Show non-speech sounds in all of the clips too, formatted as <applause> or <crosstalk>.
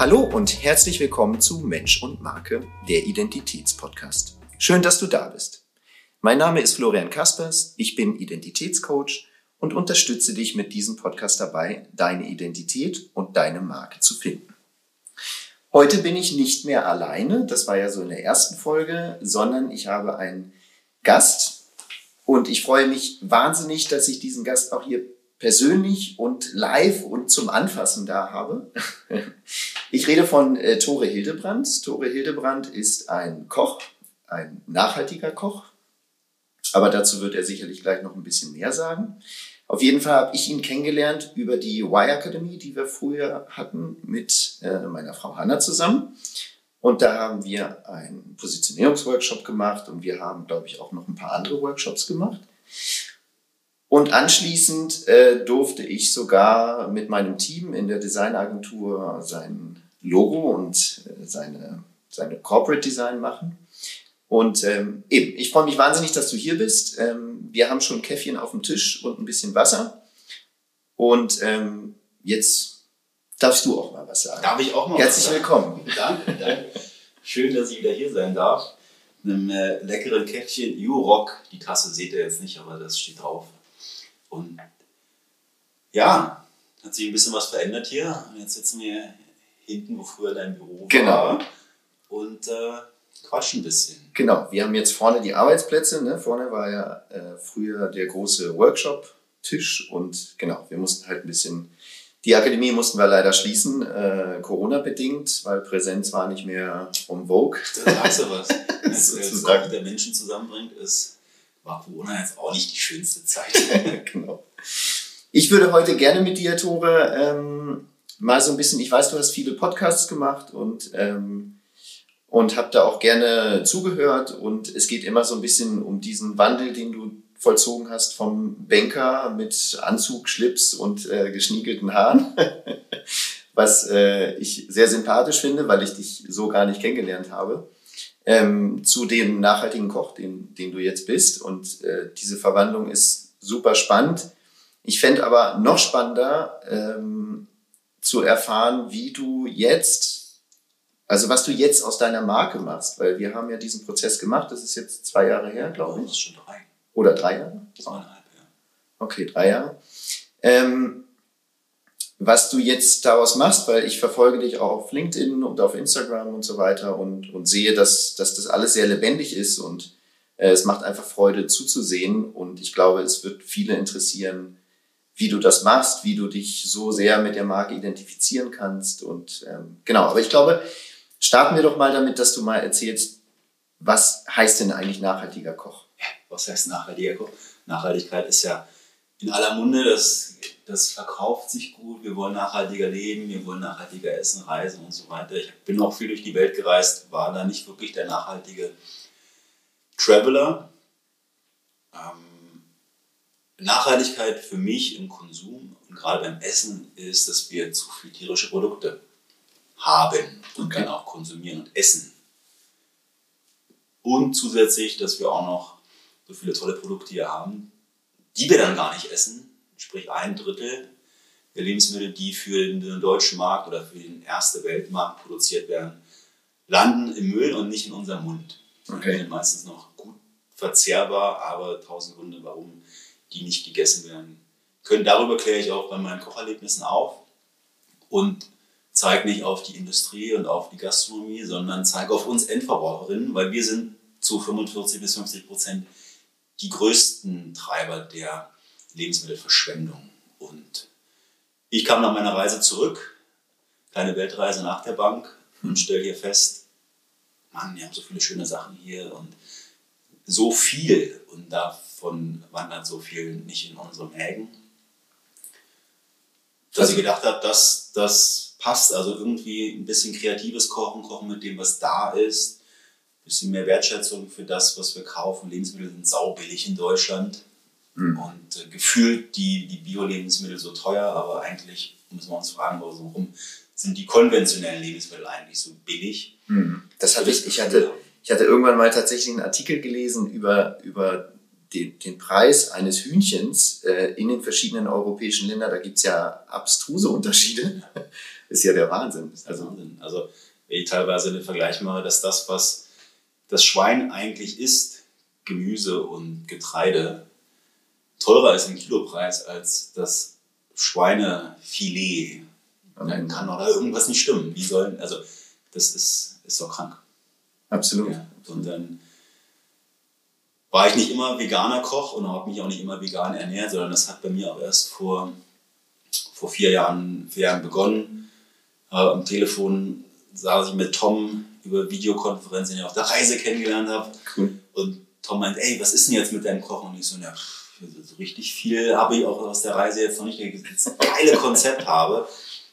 Hallo und herzlich willkommen zu Mensch und Marke, der Identitätspodcast. Schön, dass du da bist. Mein Name ist Florian Kaspers, ich bin Identitätscoach und unterstütze dich mit diesem Podcast dabei, deine Identität und deine Marke zu finden. Heute bin ich nicht mehr alleine, das war ja so in der ersten Folge, sondern ich habe einen Gast und ich freue mich wahnsinnig, dass ich diesen Gast auch hier persönlich und live und zum Anfassen da habe. <laughs> Ich rede von äh, Tore Hildebrand. Tore Hildebrand ist ein Koch, ein nachhaltiger Koch. Aber dazu wird er sicherlich gleich noch ein bisschen mehr sagen. Auf jeden Fall habe ich ihn kennengelernt über die Y Academy, die wir früher hatten mit äh, meiner Frau Hanna zusammen. Und da haben wir einen Positionierungsworkshop gemacht und wir haben, glaube ich, auch noch ein paar andere Workshops gemacht. Und anschließend äh, durfte ich sogar mit meinem Team in der Designagentur sein Logo und äh, seine, seine Corporate Design machen. Und ähm, eben, ich freue mich wahnsinnig, dass du hier bist. Ähm, wir haben schon Käffchen auf dem Tisch und ein bisschen Wasser. Und ähm, jetzt darfst du auch mal was sagen. Darf ich auch mal Herzlich was sagen? willkommen. Danke, danke. Schön, dass ich wieder hier sein darf. Mit einem äh, leckeren Käffchen U-Rock. Die Tasse seht ihr jetzt nicht, aber das steht drauf. Und ja, hat sich ein bisschen was verändert hier. Und jetzt sitzen wir hinten, wo früher dein Büro Genau. war. Und äh, quatschen ein bisschen. Genau, wir haben jetzt vorne die Arbeitsplätze. Ne? Vorne war ja äh, früher der große Workshop-Tisch und genau, wir mussten halt ein bisschen. Die Akademie mussten wir leider schließen, äh, Corona-bedingt, weil Präsenz war nicht mehr um Vogue. Da sagst du was. <laughs> Als Sozusagen. Koch, der Menschen zusammenbringt, ist, war Corona jetzt auch nicht die schönste Zeit. <laughs> genau. Ich würde heute gerne mit dir, Tore, ähm, mal so ein bisschen, ich weiß, du hast viele Podcasts gemacht und, ähm, und habe da auch gerne zugehört und es geht immer so ein bisschen um diesen Wandel, den du vollzogen hast vom Banker mit Anzug, Schlips und äh, geschniegelten Haaren, <laughs> was äh, ich sehr sympathisch finde, weil ich dich so gar nicht kennengelernt habe, ähm, zu dem nachhaltigen Koch, den, den du jetzt bist. Und äh, diese Verwandlung ist super spannend. Ich fände aber noch spannender ähm, zu erfahren, wie du jetzt, also was du jetzt aus deiner Marke machst, weil wir haben ja diesen Prozess gemacht, das ist jetzt zwei Jahre her, glaube Das ist ich. schon drei. Oder drei Jahre? Zweieinhalb, ja. Okay, drei Jahre. Ähm, was du jetzt daraus machst, weil ich verfolge dich auch auf LinkedIn und auf Instagram und so weiter und, und sehe, dass, dass das alles sehr lebendig ist und äh, es macht einfach Freude zuzusehen und ich glaube, es wird viele interessieren, wie du das machst, wie du dich so sehr mit der Marke identifizieren kannst und ähm, genau, aber ich glaube, starten wir doch mal damit, dass du mal erzählst, was heißt denn eigentlich nachhaltiger Koch? was heißt nachhaltiger Koch? Nachhaltigkeit ist ja in aller Munde, das, das verkauft sich gut, wir wollen nachhaltiger leben, wir wollen nachhaltiger essen, reisen und so weiter. Ich bin auch viel durch die Welt gereist, war da nicht wirklich der nachhaltige Traveler. Ähm, Nachhaltigkeit für mich im Konsum und gerade beim Essen ist, dass wir zu viel tierische Produkte haben und Okay. dann auch konsumieren und essen. Und zusätzlich, dass wir auch noch so viele tolle Produkte hier haben, die wir dann gar nicht essen. Sprich ein Drittel der Lebensmittel, die für den deutschen Markt oder für den erste Weltmarkt produziert werden, landen im Müll und nicht in unserem Mund. Okay. Die sind meistens noch gut verzehrbar, aber tausend Gründe, warum die nicht gegessen werden können. Darüber kläre ich auch bei meinen Kocherlebnissen auf und zeige nicht auf die Industrie und auf die Gastronomie, sondern zeige auf uns Endverbraucherinnen, weil wir sind zu 45 bis 50 Prozent die größten Treiber der Lebensmittelverschwendung. Und ich kam nach meiner Reise zurück, kleine Weltreise nach der Bank und stelle hier fest, Mann, wir haben so viele schöne Sachen hier und so viel und davon wandert so viel nicht in unsere Mägen. Dass Also- ich gedacht habe, dass das passt. Also irgendwie ein bisschen kreatives Kochen, Kochen mit dem, was da ist. Ein bisschen mehr Wertschätzung für das, was wir kaufen. Lebensmittel sind saubillig in Deutschland. Mhm. Und äh, gefühlt die, die Bio-Lebensmittel so teuer, aber eigentlich müssen wir uns fragen, warum sind die konventionellen Lebensmittel eigentlich so billig? Hm. Das hatte ich, ich hatte, ich hatte irgendwann mal tatsächlich einen Artikel gelesen über, über den, den Preis eines Hühnchens äh, in den verschiedenen europäischen Ländern. Da gibt's ja abstruse Unterschiede. ist ja der Wahnsinn. Ist der also, Wahnsinn. Also, wenn ich teilweise den Vergleich mache, dass das, was das Schwein eigentlich isst, Gemüse und Getreide, teurer ist im Kilopreis als das Schweinefilet. Dann kann doch da irgendwas nicht stimmen. Wie sollen, also, das ist, ist doch krank. Absolut. Ja, und dann war ich nicht immer veganer Koch und habe mich auch nicht immer vegan ernährt, sondern das hat bei mir auch erst vor, vor vier, Jahren, vier Jahren begonnen. Äh, am Telefon saß ich mit Tom über Videokonferenz, den ich auf der Reise kennengelernt habe. Cool. Und Tom meint, ey, was ist denn jetzt mit deinem Kochen? Und ich so, ja, so richtig viel habe ich auch aus der Reise jetzt noch nicht, das geile Konzept habe.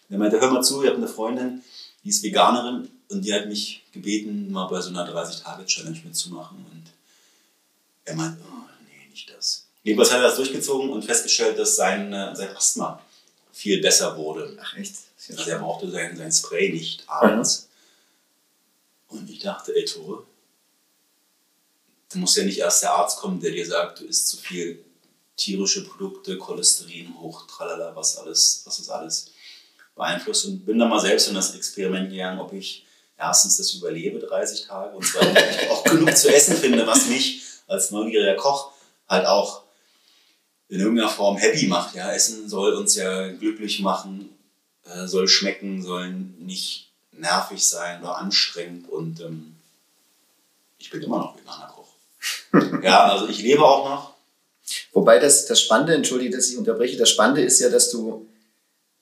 Er meinte, hör mal zu, ich habe eine Freundin, die ist Veganerin und die hat mich gebeten, mal bei so einer 30-Tage-Challenge mitzumachen. Und er meint, oh, nee, nicht das. Jedenfalls hat er das durchgezogen und festgestellt, dass sein, äh, sein Asthma viel besser wurde. Ach echt? Also er brauchte sein, sein Spray nicht abends. Mhm. Und ich dachte, ey Tore, da muss ja nicht erst der Arzt kommen, der dir sagt, du isst zu viel tierische Produkte, Cholesterin hoch, tralala, was alles, was das alles beeinflusst. Und bin dann mal selbst in das Experiment gegangen, ob ich erstens das überlebe, 30 Tage, und zweitens, ob ich auch genug zu essen finde, was mich als neugieriger Koch halt auch in irgendeiner Form happy macht. Ja, Essen soll uns ja glücklich machen, äh, soll schmecken, soll nicht nervig sein oder anstrengend und ähm, ich bin immer noch veganer Koch. ja, also ich lebe auch noch. Wobei das, das Spannende, entschuldige, dass ich unterbreche, das Spannende ist ja, dass du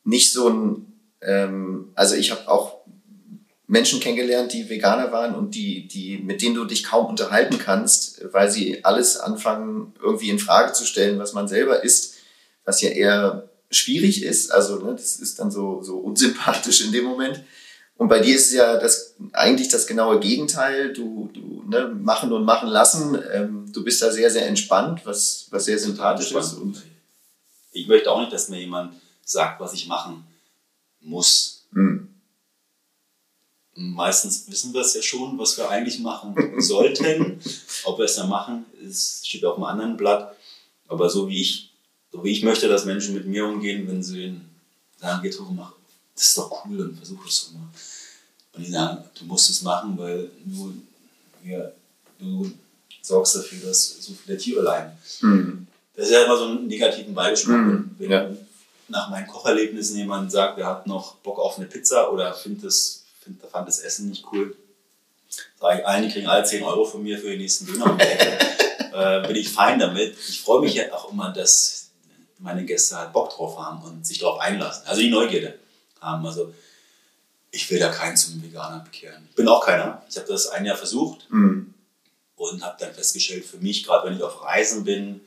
nicht so ein, ähm, also ich habe auch Menschen kennengelernt, die Veganer waren und die, die, mit denen du dich kaum unterhalten kannst, weil sie alles anfangen, irgendwie in Frage zu stellen, was man selber isst, was ja eher schwierig ist. Also, ne, das ist dann so, so unsympathisch in dem Moment. Und bei dir ist ja das eigentlich das genaue Gegenteil. Du, du ne, machen und machen lassen. Ähm, du bist da sehr, sehr entspannt, was, was sehr sympathisch ist. Und ich möchte auch nicht, dass mir jemand sagt, was ich machen muss. Hm meistens wissen wir es ja schon, was wir eigentlich machen <laughs> sollten. Ob wir es dann machen, ist, steht auf einem anderen Blatt. Aber so wie ich, so wie ich möchte, dass Menschen mit mir umgehen, wenn sie sagen, geht hoch, mach, das ist doch cool und versuch es so mal. Und die sagen, du musst es machen, weil du, ja, du sorgst dafür, dass so viele Tiere leiden. Mhm. Das ist ja immer so ein negativen Beigeschmack. Mhm. Wenn ja. nach meinen Kocherlebnissen jemand sagt, er hat noch Bock auf eine Pizza oder findet es find, fand das Essen nicht cool. Sage ich allen, die kriegen alle 10 Euro von mir für den nächsten Döner. <laughs> äh, bin ich fein damit. Ich freue mich ja auch immer, dass meine Gäste halt Bock drauf haben und sich darauf einlassen. Also die Neugierde haben. Also ich will da keinen zum Veganer bekehren. Ich bin auch keiner. Ich habe das ein Jahr versucht mhm. und habe dann festgestellt, für mich, gerade wenn ich auf Reisen bin,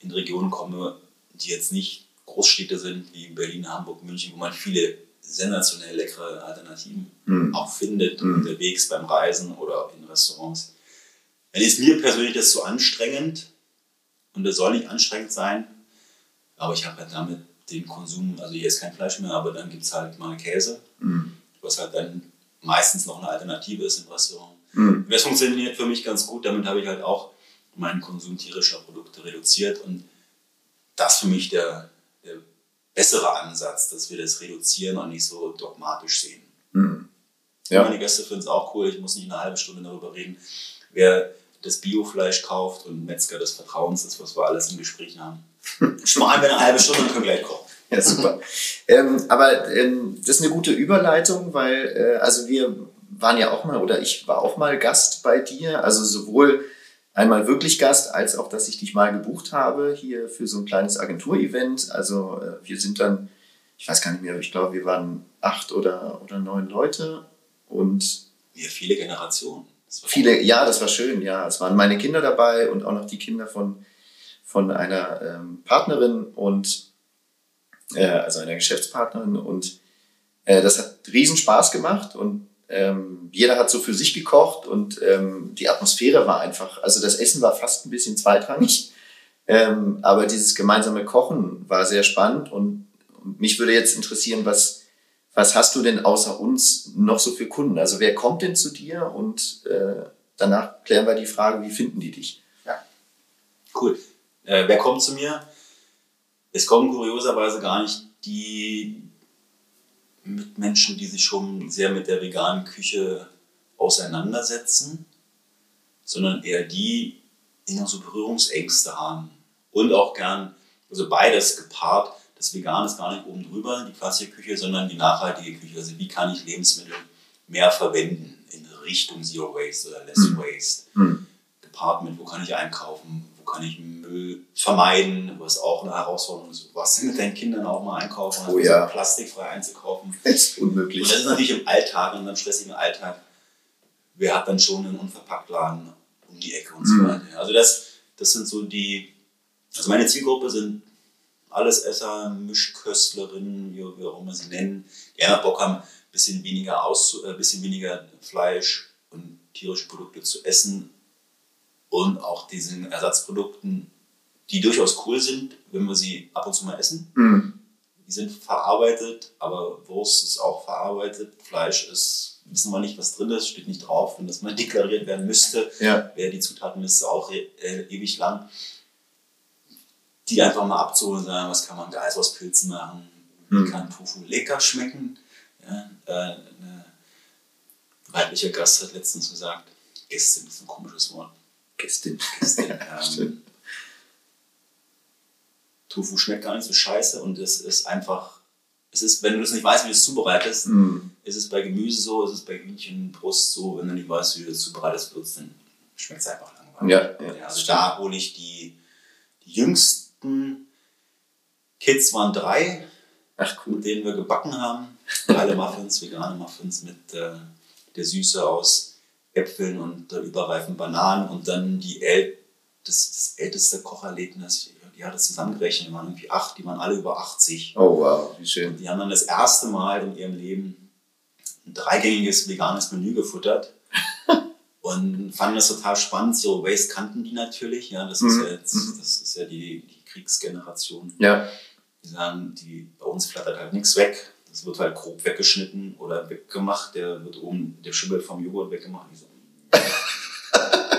in Regionen komme, die jetzt nicht Großstädte sind wie Berlin, Hamburg, München, wo man viele sensationell leckere Alternativen mm. auch findet mm. unterwegs beim Reisen oder in Restaurants. Dann ist mir persönlich das zu anstrengend und das soll nicht anstrengend sein, aber ich habe halt damit den Konsum, also hier ist kein Fleisch mehr, aber dann gibt es halt mal Käse, mm. was halt dann meistens noch eine Alternative ist im Restaurant. Und das funktioniert für mich ganz gut, damit habe ich halt auch meinen Konsum tierischer Produkte reduziert und das ist für mich der, der bessere Ansatz, dass wir das reduzieren und nicht so dogmatisch sehen. Mhm. Ja. Meine Gäste finden es auch cool, ich muss nicht eine halbe Stunde darüber reden, wer das Biofleisch kauft und Metzger des Vertrauens ist, was wir alles im Gespräch haben. <laughs> Sparen wir eine halbe Stunde und können gleich kochen. Ja, super. ähm, aber ähm, das ist eine gute Überleitung, weil äh, also wir waren ja auch mal, oder ich war auch mal Gast bei dir, also sowohl einmal wirklich Gast, als auch, dass ich dich mal gebucht habe hier für so ein kleines Agenturevent. Also äh, wir sind dann, ich weiß gar nicht mehr, ich glaube, wir waren acht oder, oder neun Leute und ja, viele Generationen. Viele, ja, das war schön, ja. Es waren meine Kinder dabei und auch noch die Kinder von, von einer ähm, Partnerin und äh, also einer Geschäftspartnerin und äh, das hat riesen Spaß gemacht und ähm, jeder hat so für sich gekocht und ähm, die Atmosphäre war einfach, also das Essen war fast ein bisschen zweitrangig, ähm, aber dieses gemeinsame Kochen war sehr spannend und, und mich würde jetzt interessieren, was, was hast du denn außer uns noch so für Kunden? Also wer kommt denn zu dir und äh, danach klären wir die Frage, wie finden die dich? Ja, cool. Äh, wer kommt zu mir? Es kommen kurioserweise gar nicht die Menschen, die sich schon sehr mit der veganen Küche auseinandersetzen, sondern eher die, die noch so Berührungsängste haben. Und auch gern, also beides gepaart, das Vegan ist gar nicht oben drüber, die klassische Küche, sondern die nachhaltige Küche. Also wie kann ich Lebensmittel mehr verwenden in Richtung Zero Waste oder Less mhm. Waste. Mhm. Gepaart mit, wo kann ich einkaufen, wo kann ich Müll vermeiden, was auch eine Herausforderung ist. Was mit deinen Kindern auch mal einkaufen, oh, ja. plastikfrei einzukaufen. <laughs> Das ist unmöglich. Und das ist natürlich im Alltag, in einem stressigen Alltag, wer hat dann schon einen Unverpacktladen um die Ecke und so mhm. weiter. Also das, das sind so die, also meine Zielgruppe sind Allesesser, Mischköstlerinnen, wie, wie auch immer sie nennen, die einfach Bock haben, ein bisschen weniger, aus, äh, bisschen weniger Fleisch und tierische Produkte zu essen und auch diesen Ersatzprodukten, die durchaus cool sind, wenn wir sie ab und zu mal essen. Mhm. Die sind verarbeitet, aber Wurst ist auch verarbeitet. Fleisch ist, wissen wir nicht, was drin ist, steht nicht drauf. Wenn das mal deklariert werden müsste, ja. wäre die Zutatenliste auch äh, ewig lang die einfach mal abzuholen und sagen, was kann man Geist aus Pilzen machen, wie hm. kann Tofu lecker schmecken. Ja, äh, eine weibliche Gast hat letztens gesagt, Gästin ist ein komisches Wort. Gästin. Gästin. <laughs> ähm, Tofu schmeckt gar nicht so scheiße und es ist einfach, es ist, wenn du das nicht weißt, wie du es zubereitest, mm. ist es bei Gemüse so, ist es bei Hühnchenbrust so, wenn du nicht weißt, wie du es zubereitest wirst, dann schmeckt es einfach langweilig. Ja, ja, also da hole ich die, die jüngsten ersten Kids waren drei, Ach, cool. mit denen wir gebacken haben. <laughs> Geile Muffins, vegane Muffins mit äh, der Süße aus Äpfeln und äh, überreifen Bananen und dann die El das, das älteste Kocherlebnis, die hat das zusammengerechnet, waren irgendwie acht, die waren alle über 80. Oh wow, wie schön. Und die haben dann das erste Mal in ihrem Leben ein dreigängiges veganes Menü gefuttert <laughs> und fanden das total spannend. So Waste kannten die natürlich, ja, das, mhm. ist, ja jetzt, mhm. das ist ja die, die Kriegsgeneration. Ja. Die sagen, die, bei uns flattert halt nichts weg. Das wird halt grob weggeschnitten oder weggemacht. Der wird oben, der Schimmel vom Joghurt weggemacht. So, <laughs>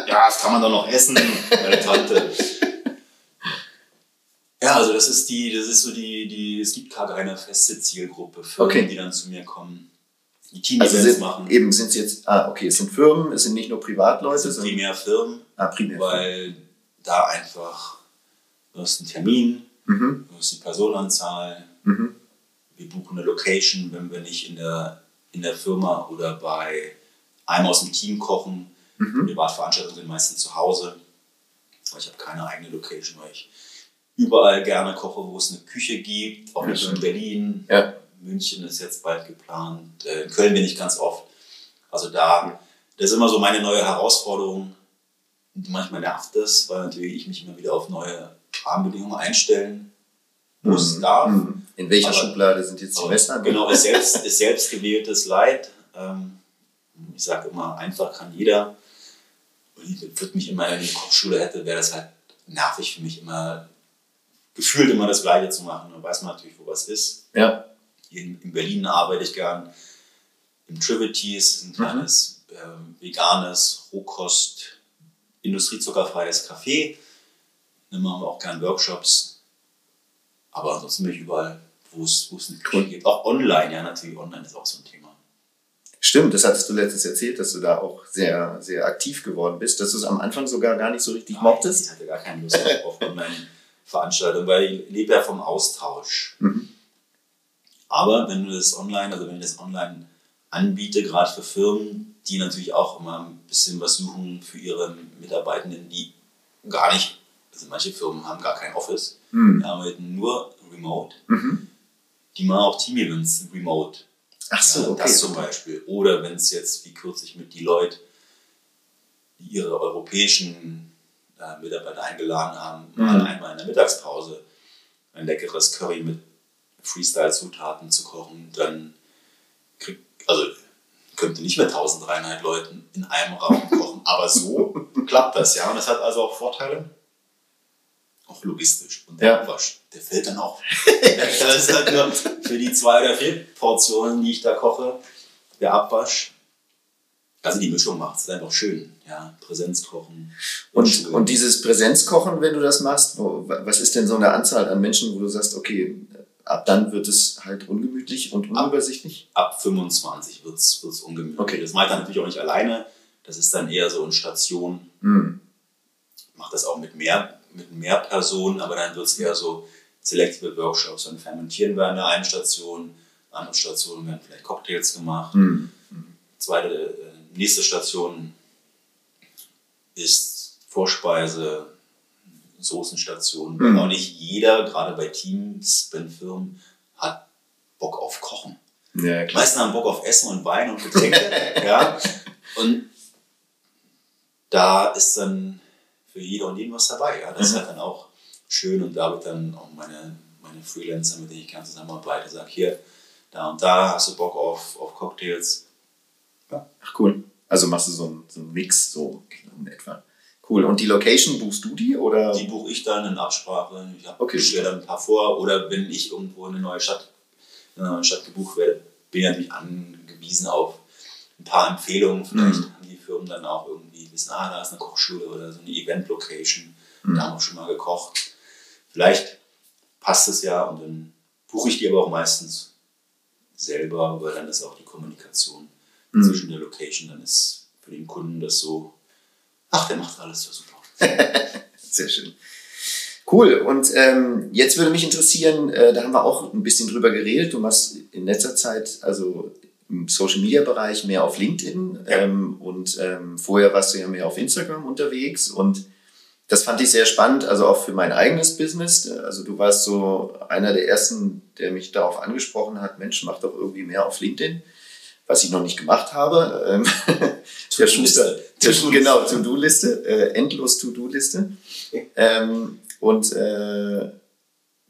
ja, das kann man doch noch essen, meine Tante. Ja, also das ist die, das ist so die, die, es gibt gerade eine feste Zielgruppe, Firmen, okay. die dann zu mir kommen, die Team-Events also machen. Eben sind es jetzt, ah, okay, es sind Firmen, es sind nicht nur Privatleute. Es sind primär Firmen, ah, primär weil Firmen. da einfach Du hast einen Termin, mhm. du hast die Personenzahl, mhm. wir buchen eine Location, wenn wir nicht in der, in der Firma oder bei einem aus dem Team kochen. Mhm. Privatveranstaltungen sind meistens zu Hause. Ich habe keine eigene Location, weil ich überall gerne koche, wo es eine Küche gibt, auch nicht in Berlin. Ja. München ist jetzt bald geplant. Äh, in Köln bin ich ganz oft. Also da, das ist immer so meine neue Herausforderung. manchmal nervt das, weil natürlich ich mich immer wieder auf neue Rahmenbedingungen einstellen muss, mhm. darf. Mhm. In welcher Aber, Schublade sind jetzt die Messer? Genau, ist selbst, ist selbst gewähltes Leid. Ähm, ich sage immer, einfach kann jeder. Und ich würde mich immer, wenn ich eine Kochschule hätte, wäre das halt nervig für mich immer, gefühlt immer das Gleiche zu machen. Dann weiß man natürlich, wo was ist. Ja. Hier in, in Berlin arbeite ich gern im Trivities, ein kleines mhm. äh, veganes, Rohkost, industriezuckerfreies Café dann machen wir auch gerne Workshops. Aber ansonsten bin ich überall, wo es, wo es eine Küche gibt. Auch online, ja, natürlich. Online ist auch so ein Thema. Stimmt, das hattest du letztens erzählt, dass du da auch sehr, sehr aktiv geworden bist, dass du es am Anfang sogar gar nicht so richtig Nein, mochtest. Ich hatte gar keine Lust auf Online-Veranstaltungen, weil ich lebe ja vom Austausch. Mhm. Aber wenn du das online, also wenn ich das online anbiete, gerade für Firmen, die natürlich auch immer ein bisschen was suchen für ihre Mitarbeitenden, die gar nicht also manche Firmen haben gar kein Office, mhm. die arbeiten nur remote. Mhm. Die machen auch Team-Events remote. Ach so, okay. Das zum Beispiel. Oder wenn es jetzt, wie kürzlich mit die ihre europäischen äh, Mitarbeiter eingeladen haben, mhm. mal einmal in der Mittagspause ein leckeres Curry mit Freestyle-Zutaten zu kochen, dann kriegt, also könnte nicht mit 1300 Leuten in einem Raum kochen, aber so <laughs> klappt das ja. Und das hat also auch Vorteile auch logistisch. Und der ja. Abwasch, der fällt dann auch. <laughs> das ist halt nur für die zwei oder vier Portionen, die ich da koche, der Abwasch. Also die Mischung macht es einfach schön. Ja, Präsenzkochen. Und, und, und dieses Präsenzkochen, wenn du das machst, wo, was ist denn so eine Anzahl an Menschen, wo du sagst, okay, ab dann wird es halt ungemütlich und unübersichtlich? Ab 25 wird es ungemütlich. Okay. Das mache ich dann natürlich auch nicht alleine. Das ist dann eher so in Station. Hm. Mache das auch mit mehr, mit mehr Personen, aber dann wird es eher so selektive Workshops. Dann fermentieren wir an der einen Station, andere Stationen werden vielleicht Cocktails gemacht. Hm. Zweite, äh, nächste Station ist Vorspeise, Soßenstation. Mhm. Auch nicht jeder, gerade bei Teams, bei Firmen, hat Bock auf Kochen. Ja, Die meisten haben Bock auf Essen und Wein und Getränke. <laughs> ja. Und da ist dann für jeder und jeden was dabei. Ja. Das ist Mhm. halt dann auch schön und da wird dann auch meine, meine Freelancer, mit denen ich gerne zusammenarbeite, sage hier, da und da hast du Bock auf, auf Cocktails. Ach cool. Also machst du so einen, so einen Mix, so in etwa. Cool. Und die Location buchst du die oder? Die buche ich dann in Absprache. Ich habe Okay. stelle dann ein paar vor. Oder wenn ich irgendwo in eine neue Stadt, in eine neue Stadt gebucht werde, bin ich natürlich angewiesen auf ein paar Empfehlungen. Vielleicht Mhm. haben die Firmen dann auch irgendwie wissen, ah, da ist eine Kochschule oder so eine Event-Location. Mhm. Da haben wir schon mal gekocht. Vielleicht passt es ja und dann buche ich die aber auch meistens selber, weil dann ist auch die Kommunikation Mhm. zwischen der Location, dann ist für den Kunden das so, ach, der macht alles ja super. <laughs> Sehr schön. Cool. Und ähm, jetzt würde mich interessieren, äh, da haben wir auch ein bisschen drüber geredet. Du machst in letzter Zeit, also Social Media Bereich, mehr auf LinkedIn Ja. ähm, und ähm, vorher warst du ja mehr auf Instagram unterwegs und das fand ich sehr spannend, also auch für mein eigenes Business. Also du warst so einer der ersten, der mich darauf angesprochen hat, Mensch, mach doch irgendwie mehr auf LinkedIn, was ich noch nicht gemacht habe. Ähm, der Schuster, der, To-Do-Liste. genau, To-Do-Liste, äh, endlos To-Do-Liste. Ähm, und äh,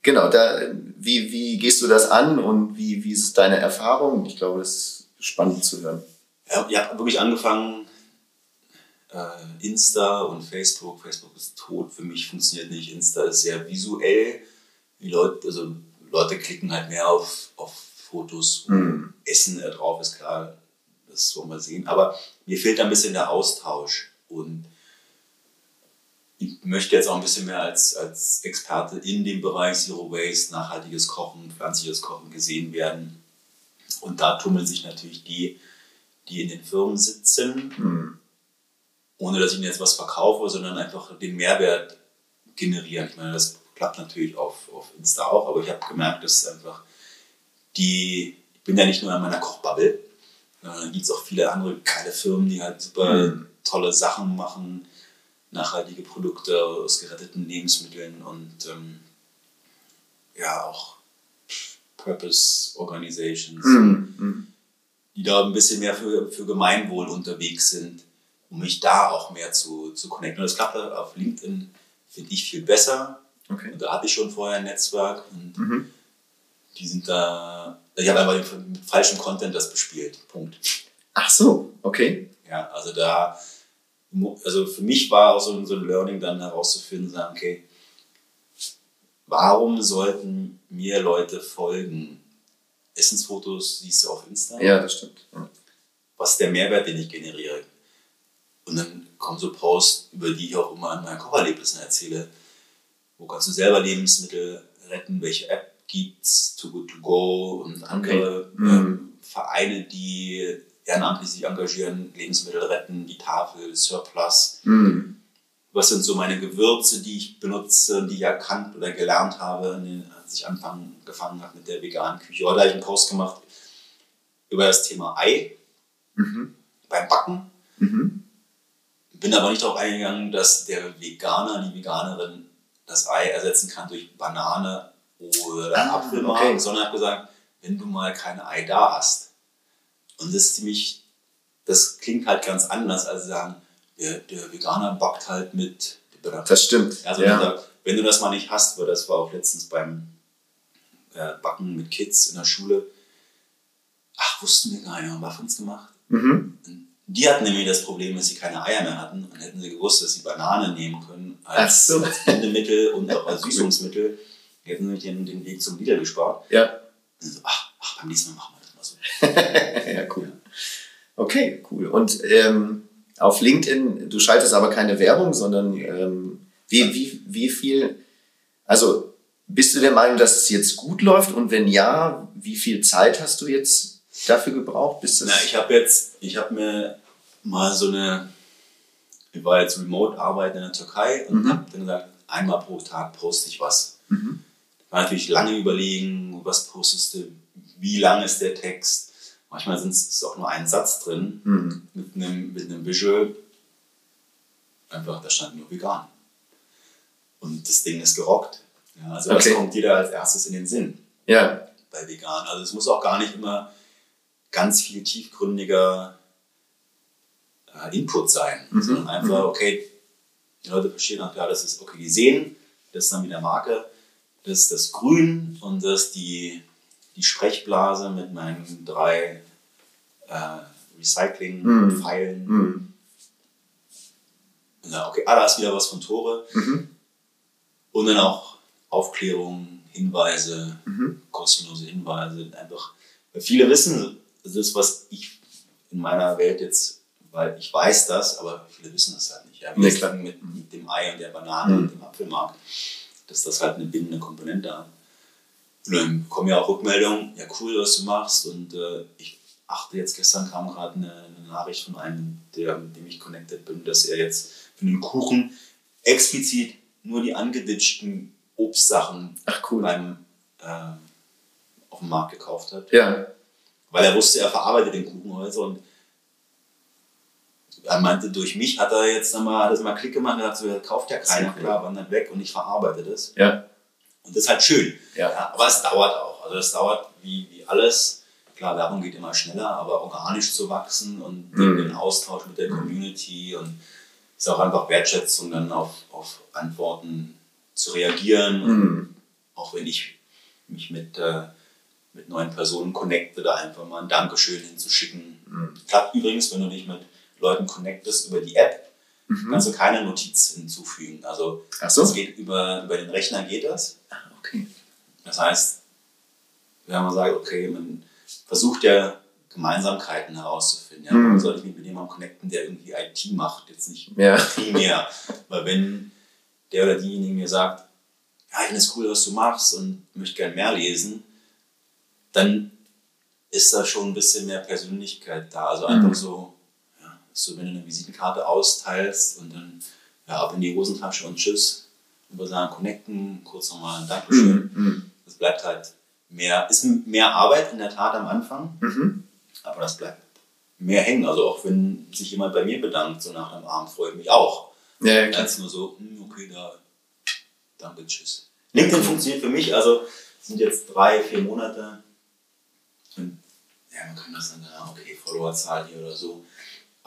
genau, da, wie, wie gehst du das an und wie, wie ist deine Erfahrung? Ich glaube, das ist spannend zu hören. Ja, ich habe wirklich angefangen, äh, Insta und Facebook. Facebook ist tot, für mich funktioniert nicht. Insta ist sehr visuell. Die Leute, also Leute klicken halt mehr auf, auf Fotos. Mhm. Essen drauf ist klar, das wollen wir sehen. Aber mir fehlt ein bisschen der Austausch. Und ich möchte jetzt auch ein bisschen mehr als, als Experte in dem Bereich Zero Waste, nachhaltiges Kochen, pflanzliches Kochen gesehen werden. Und da tummeln sich natürlich die, die in den Firmen sitzen, Mhm. ohne dass ich ihnen jetzt was verkaufe, sondern einfach den Mehrwert generieren. Ich meine, das klappt natürlich auf, auf Insta auch, aber ich habe gemerkt, dass einfach die, ich bin ja nicht nur in meiner Kochbubble, sondern da gibt es auch viele andere geile Firmen, die halt super Mhm. tolle Sachen machen, nachhaltige Produkte aus geretteten Lebensmitteln und ähm, ja auch Purpose Organizations Mhm. Mhm. die da ein bisschen mehr für, für Gemeinwohl unterwegs sind, um mich da auch mehr zu, zu connecten. Und das klappt auf LinkedIn, finde ich, viel besser. Okay. Und da hatte ich schon vorher ein Netzwerk und Mhm. die sind da, ich habe einfach mit falschem Content das bespielt. Punkt. Ach so, okay. Ja, also da, also für mich war auch so ein, so ein Learning dann herauszufinden, sagen, okay, warum sollten mir Leute folgen? Essensfotos siehst du auf Insta. Ja, das stimmt. Ja. was ist der Mehrwert, den ich generiere. Und dann kommen so Posts, über die ich auch immer an meinen Kocherlebnissen erzähle. Wo kannst du selber Lebensmittel retten? Welche App gibt's? Too Good To Go und andere Mhm. ähm, Vereine, die ehrenamtlich sich engagieren, Lebensmittel retten, die Tafel, Surplus. Mhm. Was sind so meine Gewürze, die ich benutze, die ich erkannt oder gelernt habe, den- als ich anfangen, gefangen habe mit der veganen Küche. Heute habe ich einen Post gemacht über das Thema Ei Mhm. beim Backen. Mhm. Bin aber nicht darauf eingegangen, dass der Veganer, die Veganerin das Ei ersetzen kann durch Banane oder Ah, Apfelmark, okay. sondern habe gesagt, wenn du mal kein Ei da hast. Und das ist ziemlich, das klingt halt ganz anders, als sagen, der, der Veganer backt halt mit. Das stimmt. Also ja. wenn, du, wenn du das mal nicht hast, weil das war auch letztens beim äh, Backen mit Kids in der Schule. Ach, wussten wir gar nicht, haben Muffins gemacht. Mhm. Die hatten nämlich das Problem, dass sie keine Eier mehr hatten und hätten sie gewusst, dass sie Banane nehmen können als, so. als Bindemittel und <laughs> auch als. Süßungsmittel, hätten sie den, den Weg zum Lidl gespart. Ja. Und so, ach, ach, beim nächsten Mal machen wir. <laughs> ja, cool. Okay, cool. Und ähm, auf LinkedIn, du schaltest aber keine Werbung, sondern ähm, wie, wie, wie viel, also bist du der Meinung, dass es jetzt gut läuft? Und wenn ja, wie viel Zeit hast du jetzt dafür gebraucht? Bis das Na, ich habe jetzt, ich habe mir mal so eine, ich war jetzt Remote-Arbeit in der Türkei und Mhm. habe dann gesagt, einmal pro Tag poste ich was. Mhm. War natürlich lange überlegen, was postest du, wie lang ist der Text. Manchmal sind es auch nur ein Satz drin Mhm. mit einem, mit einem Visual. Einfach, da stand nur vegan. Und das Ding ist gerockt. Ja, also Okay. das kommt jeder als erstes in den Sinn Ja. bei vegan. Also es muss auch gar nicht immer ganz viel tiefgründiger äh, Input sein, Mhm. sondern einfach, okay, die Leute verstehen auch, ja, das ist, okay, die sehen, das ist dann wieder Marke, das ist das Grün und das ist die, die Sprechblase mit meinen drei äh, Recycling-Pfeilen. Mhm. Ja, okay, ah, da ist wieder was von Tore. Mhm. Und dann auch Aufklärung, Hinweise, Mhm. kostenlose Hinweise. Einfach, viele wissen, das, was ich in meiner Welt jetzt, weil ich weiß das, aber viele wissen das halt nicht. Ja, wie Nee, mit, mit dem Ei und der Banane Mhm. und dem Apfelmark, dass das halt eine bindende Komponente hat. Und dann kommen ja auch Rückmeldungen, ja cool, was du machst. Und äh, ich achte jetzt, gestern kam gerade eine, eine Nachricht von einem, der, mit dem ich connected bin, dass er jetzt für den Kuchen explizit nur die angeditschten Obstsachen Ach cool. beim, äh, auf dem Markt gekauft hat. Ja. Weil er wusste, er verarbeitet den Kuchen heute und er meinte, durch mich hat er jetzt nochmal, hat das mal Klick gemacht und hat so, kauft ja keiner, klar, wandert weg und ich verarbeite das. Ja. Und das ist halt schön. Ja. aber es dauert auch. Also es dauert wie, wie alles. Klar, Werbung geht immer schneller, aber organisch zu wachsen und Mhm. den Austausch mit der Community und es ist auch einfach Wertschätzung, dann auf, auf Antworten zu reagieren. Und Mhm. auch wenn ich mich mit, äh, mit neuen Personen connecte, da einfach mal ein Dankeschön hinzuschicken. Mhm. Klappt übrigens, wenn du dich mit Leuten connectest über die App, Mhm. kannst du keine Notiz hinzufügen. Also so. das geht über, über den Rechner geht das. Ah, Okay. Das heißt, wenn man sagt, okay, man versucht ja Gemeinsamkeiten herauszufinden. Ja, Mhm. Warum soll ich mich mit jemandem connecten, der irgendwie IT macht, jetzt nicht Ja. primär. Weil wenn der oder diejenige mir sagt, ja, ich finde es cool, was du machst und möchte gerne mehr lesen, dann ist da schon ein bisschen mehr Persönlichkeit da. Also einfach Mhm. so, so, wenn du eine Visitenkarte austeilst und dann ja, ab in die Hosentasche und tschüss. Und wir sagen, connecten, kurz nochmal ein Dankeschön. Mhm. Mhm. Das bleibt halt mehr, ist mehr Arbeit in der Tat am Anfang, Mhm. aber das bleibt mehr hängen. Also auch wenn sich jemand bei mir bedankt, so nach einem Abend, freue ich mich auch. Ja, ja, klar. Als nur so, hm, okay, da, danke, tschüss. LinkedIn funktioniert für mich, also sind jetzt drei, vier Monate. Und ja, man kann das dann, okay, Followerzahl hier oder so.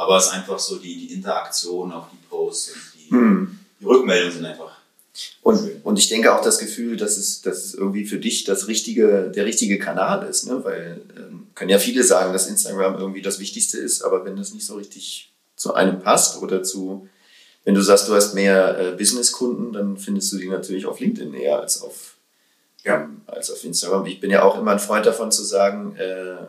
Aber es ist einfach so die, die Interaktion auf die Posts und die, Mhm. die Rückmeldungen sind einfach Und, und ich denke auch das Gefühl, dass es, dass es irgendwie für dich das richtige, der richtige Kanal ist, ne? weil ähm, können ja viele sagen, dass Instagram irgendwie das Wichtigste ist, aber wenn das nicht so richtig zu einem passt oder zu, wenn du sagst, du hast mehr äh, Businesskunden, dann findest du die natürlich auf LinkedIn eher als auf, Ja. ähm, als auf Instagram. Ich bin ja auch immer ein Freund davon zu sagen, äh,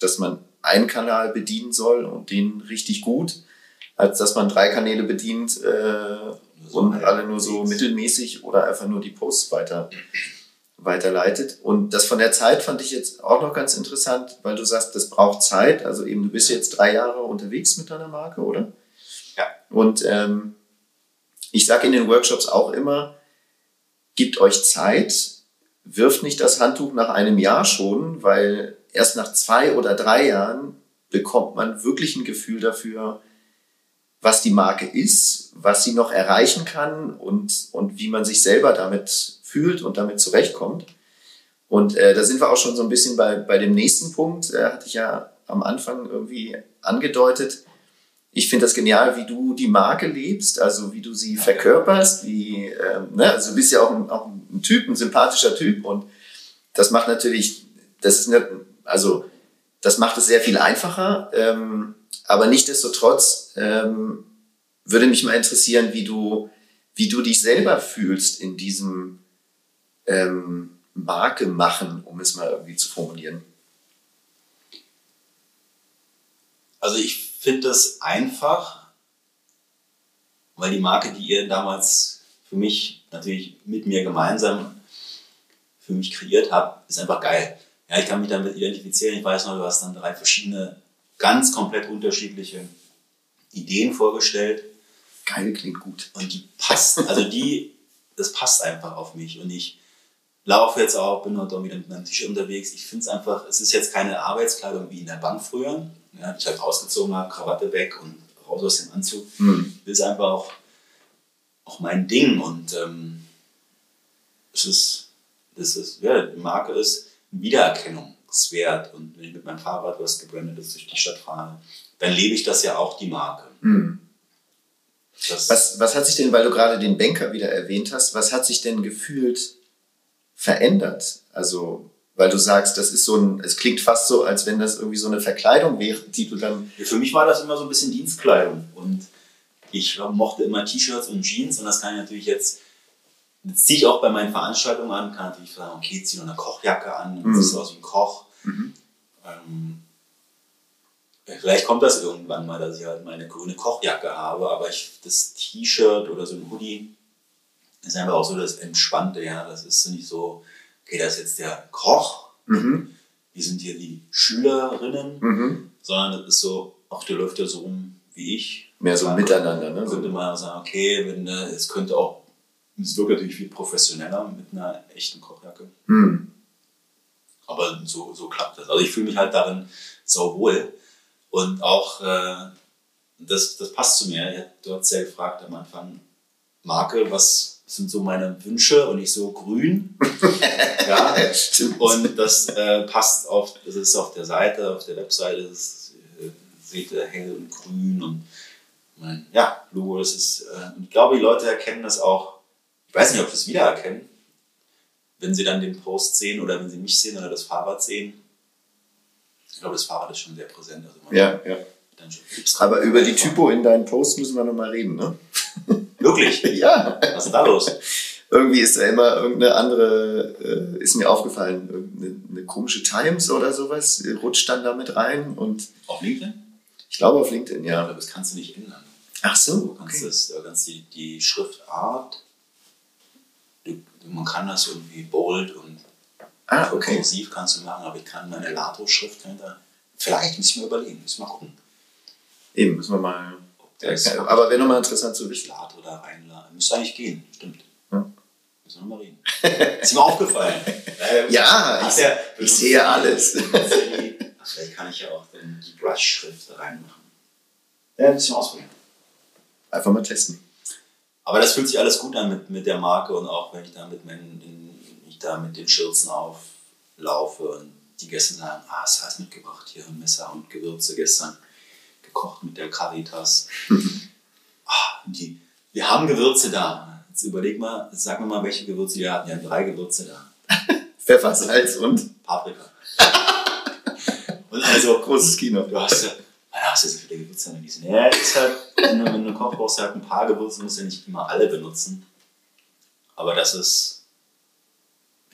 dass man einen Kanal bedienen soll und den richtig gut, als dass man drei Kanäle bedient äh, und alle nur so mittelmäßig oder einfach nur die Posts weiter, weiterleitet. Und das von der Zeit fand ich jetzt auch noch ganz interessant, weil du sagst, das braucht Zeit. Also eben, du bist jetzt drei Jahre unterwegs mit deiner Marke, oder? Ja. Und ähm, ich sage in den Workshops auch immer, gebt euch Zeit, wirft nicht das Handtuch nach einem Jahr schon, weil erst nach zwei oder drei Jahren bekommt man wirklich ein Gefühl dafür, was die Marke ist, was sie noch erreichen kann und, und wie man sich selber damit fühlt und damit zurechtkommt. Und äh, da sind wir auch schon so ein bisschen bei, bei dem nächsten Punkt, äh, hatte ich ja am Anfang irgendwie angedeutet. Ich finde das genial, wie du die Marke lebst, also wie du sie verkörperst, wie, ähm, ne, also du bist ja auch ein, auch ein Typ, ein sympathischer Typ und das macht natürlich, das ist nicht, also das macht es sehr viel einfacher, ähm, aber nichtsdestotrotz ähm, würde mich mal interessieren, wie du, wie du dich selber fühlst in diesem ähm, Marke machen, um es mal irgendwie zu formulieren. Also ich finde das einfach, weil die Marke, die ihr damals für mich natürlich mit mir gemeinsam für mich kreiert habe, ist einfach geil. Ja, ich kann mich damit identifizieren. Ich weiß noch, du hast dann drei verschiedene, ganz komplett unterschiedliche Ideen vorgestellt. Geil klingt gut. Und die passen, also die, das passt einfach auf mich. Und ich laufe jetzt auch, bin heute wieder mit meinem T-Shirt unterwegs. Ich finde es einfach, es ist jetzt keine Arbeitskleidung wie in der Bank früher, ja, ich halt ausgezogen habe, Krawatte weg und raus aus dem Anzug. Hm. Das ist einfach auch, auch mein Ding. Und ähm, es ist, das ist, ja, die Marke ist Wiedererkennungswert. Und wenn ich mit meinem Fahrrad was gebrandetes durch die Stadt fahre, dann lebe ich das ja auch die Marke. Hm. Das, Was, was hat sich denn, weil du gerade den Banker wieder erwähnt hast, was hat sich denn gefühlt verändert? Also, weil du sagst, das ist so ein, es klingt fast so, als wenn das irgendwie so eine Verkleidung wäre, die du dann. Ja, Für mich war das immer so ein bisschen Dienstkleidung und ich mochte immer T-Shirts und Jeans und das kann ich natürlich jetzt, das ziehe ich auch bei meinen Veranstaltungen an, kann natürlich sagen, okay, zieh noch eine Kochjacke an, dann Mhm. siehst du aus wie ein Koch. Mhm. Ähm, vielleicht kommt das irgendwann mal, dass ich halt meine grüne Kochjacke habe, aber ich, das T-Shirt oder so ein Hoodie ist einfach auch so das Entspannte, ja, das ist nicht so, okay, das ist jetzt der Koch, Mhm. wir sind hier die Schülerinnen, Mhm. sondern das ist so, ach, der läuft ja so rum wie ich. Mehr so miteinander, ne? Könnte man sagen, okay, wenn, äh, es könnte auch, es wirkt natürlich viel professioneller mit einer echten Kochjacke. Hm. Aber so, so klappt das. Also ich fühle mich halt darin sau wohl. Und auch, äh, das, das passt zu mir. Ich hab- Du hast ja gefragt am Anfang, Marke, was sind so meine Wünsche? Und ich so grün. <laughs> ja, Stimmt. und das äh, passt auf, das ist auf der Seite, auf der Webseite, das äh, seht ihr hell und grün und mein ja, Logo, das ist, äh, und ich glaube, die Leute erkennen das auch, weiß nicht, ob sie es wiedererkennen, wenn sie dann den Post sehen oder wenn sie mich sehen oder das Fahrrad sehen. Ich glaube, das Fahrrad ist schon sehr präsent. Also ja, ja. Aber über die Typo in deinen Post müssen wir nochmal reden, ne? <laughs> Wirklich? <laughs> Ja. Was ist da los? Irgendwie ist da immer irgendeine andere, äh, ist mir aufgefallen, irgendeine eine komische Times oder sowas, rutscht dann da mit rein und Auf LinkedIn? ich glaube auf LinkedIn, Ja, ja. aber das kannst du nicht ändern. Ach Du so, kannst, okay. das, du kannst die, die Schriftart, du, man kann das irgendwie bold und Ah, okay. kursiv kannst du machen, aber ich kann meine Lato-Schrift hinter. Vielleicht muss ich mir überlegen, ich mal gucken. Eben, müssen wir mal. Das Aber wäre nochmal interessant zu wissen. Lato da reinladen. Müsste eigentlich gehen, stimmt. Ja. Müssen wir mal reden. <laughs> ist mir aufgefallen. <laughs> Ja, ich, ja- ich sehe alles. <laughs> Ach, Vielleicht kann ich ja auch dann die Brush-Schrift reinmachen. Ja, müssen wir ausprobieren. Einfach mal testen. Aber das fühlt sich alles gut an mit, mit der Marke und auch wenn ich da mit, meinen, in, ich da mit den Schürzen auflaufe und die Gäste sagen, ah, es hast mitgebracht hier Messer und Gewürze gestern gekocht mit der Caritas. <laughs> ah, die, wir haben Gewürze da. Jetzt überleg mal, sag mir mal, welche Gewürze wir hatten. Wir haben drei Gewürze da. <laughs> Pfeffer, Salz und Paprika. <laughs> und also, großes Kino. Du hast ja, ah, hast ja so viele Gewürze an diesen. Ja, ist halt, wenn du, wenn du kochst, brauchst du halt ein paar Gewürze, musst du ja nicht immer alle benutzen. Aber das ist,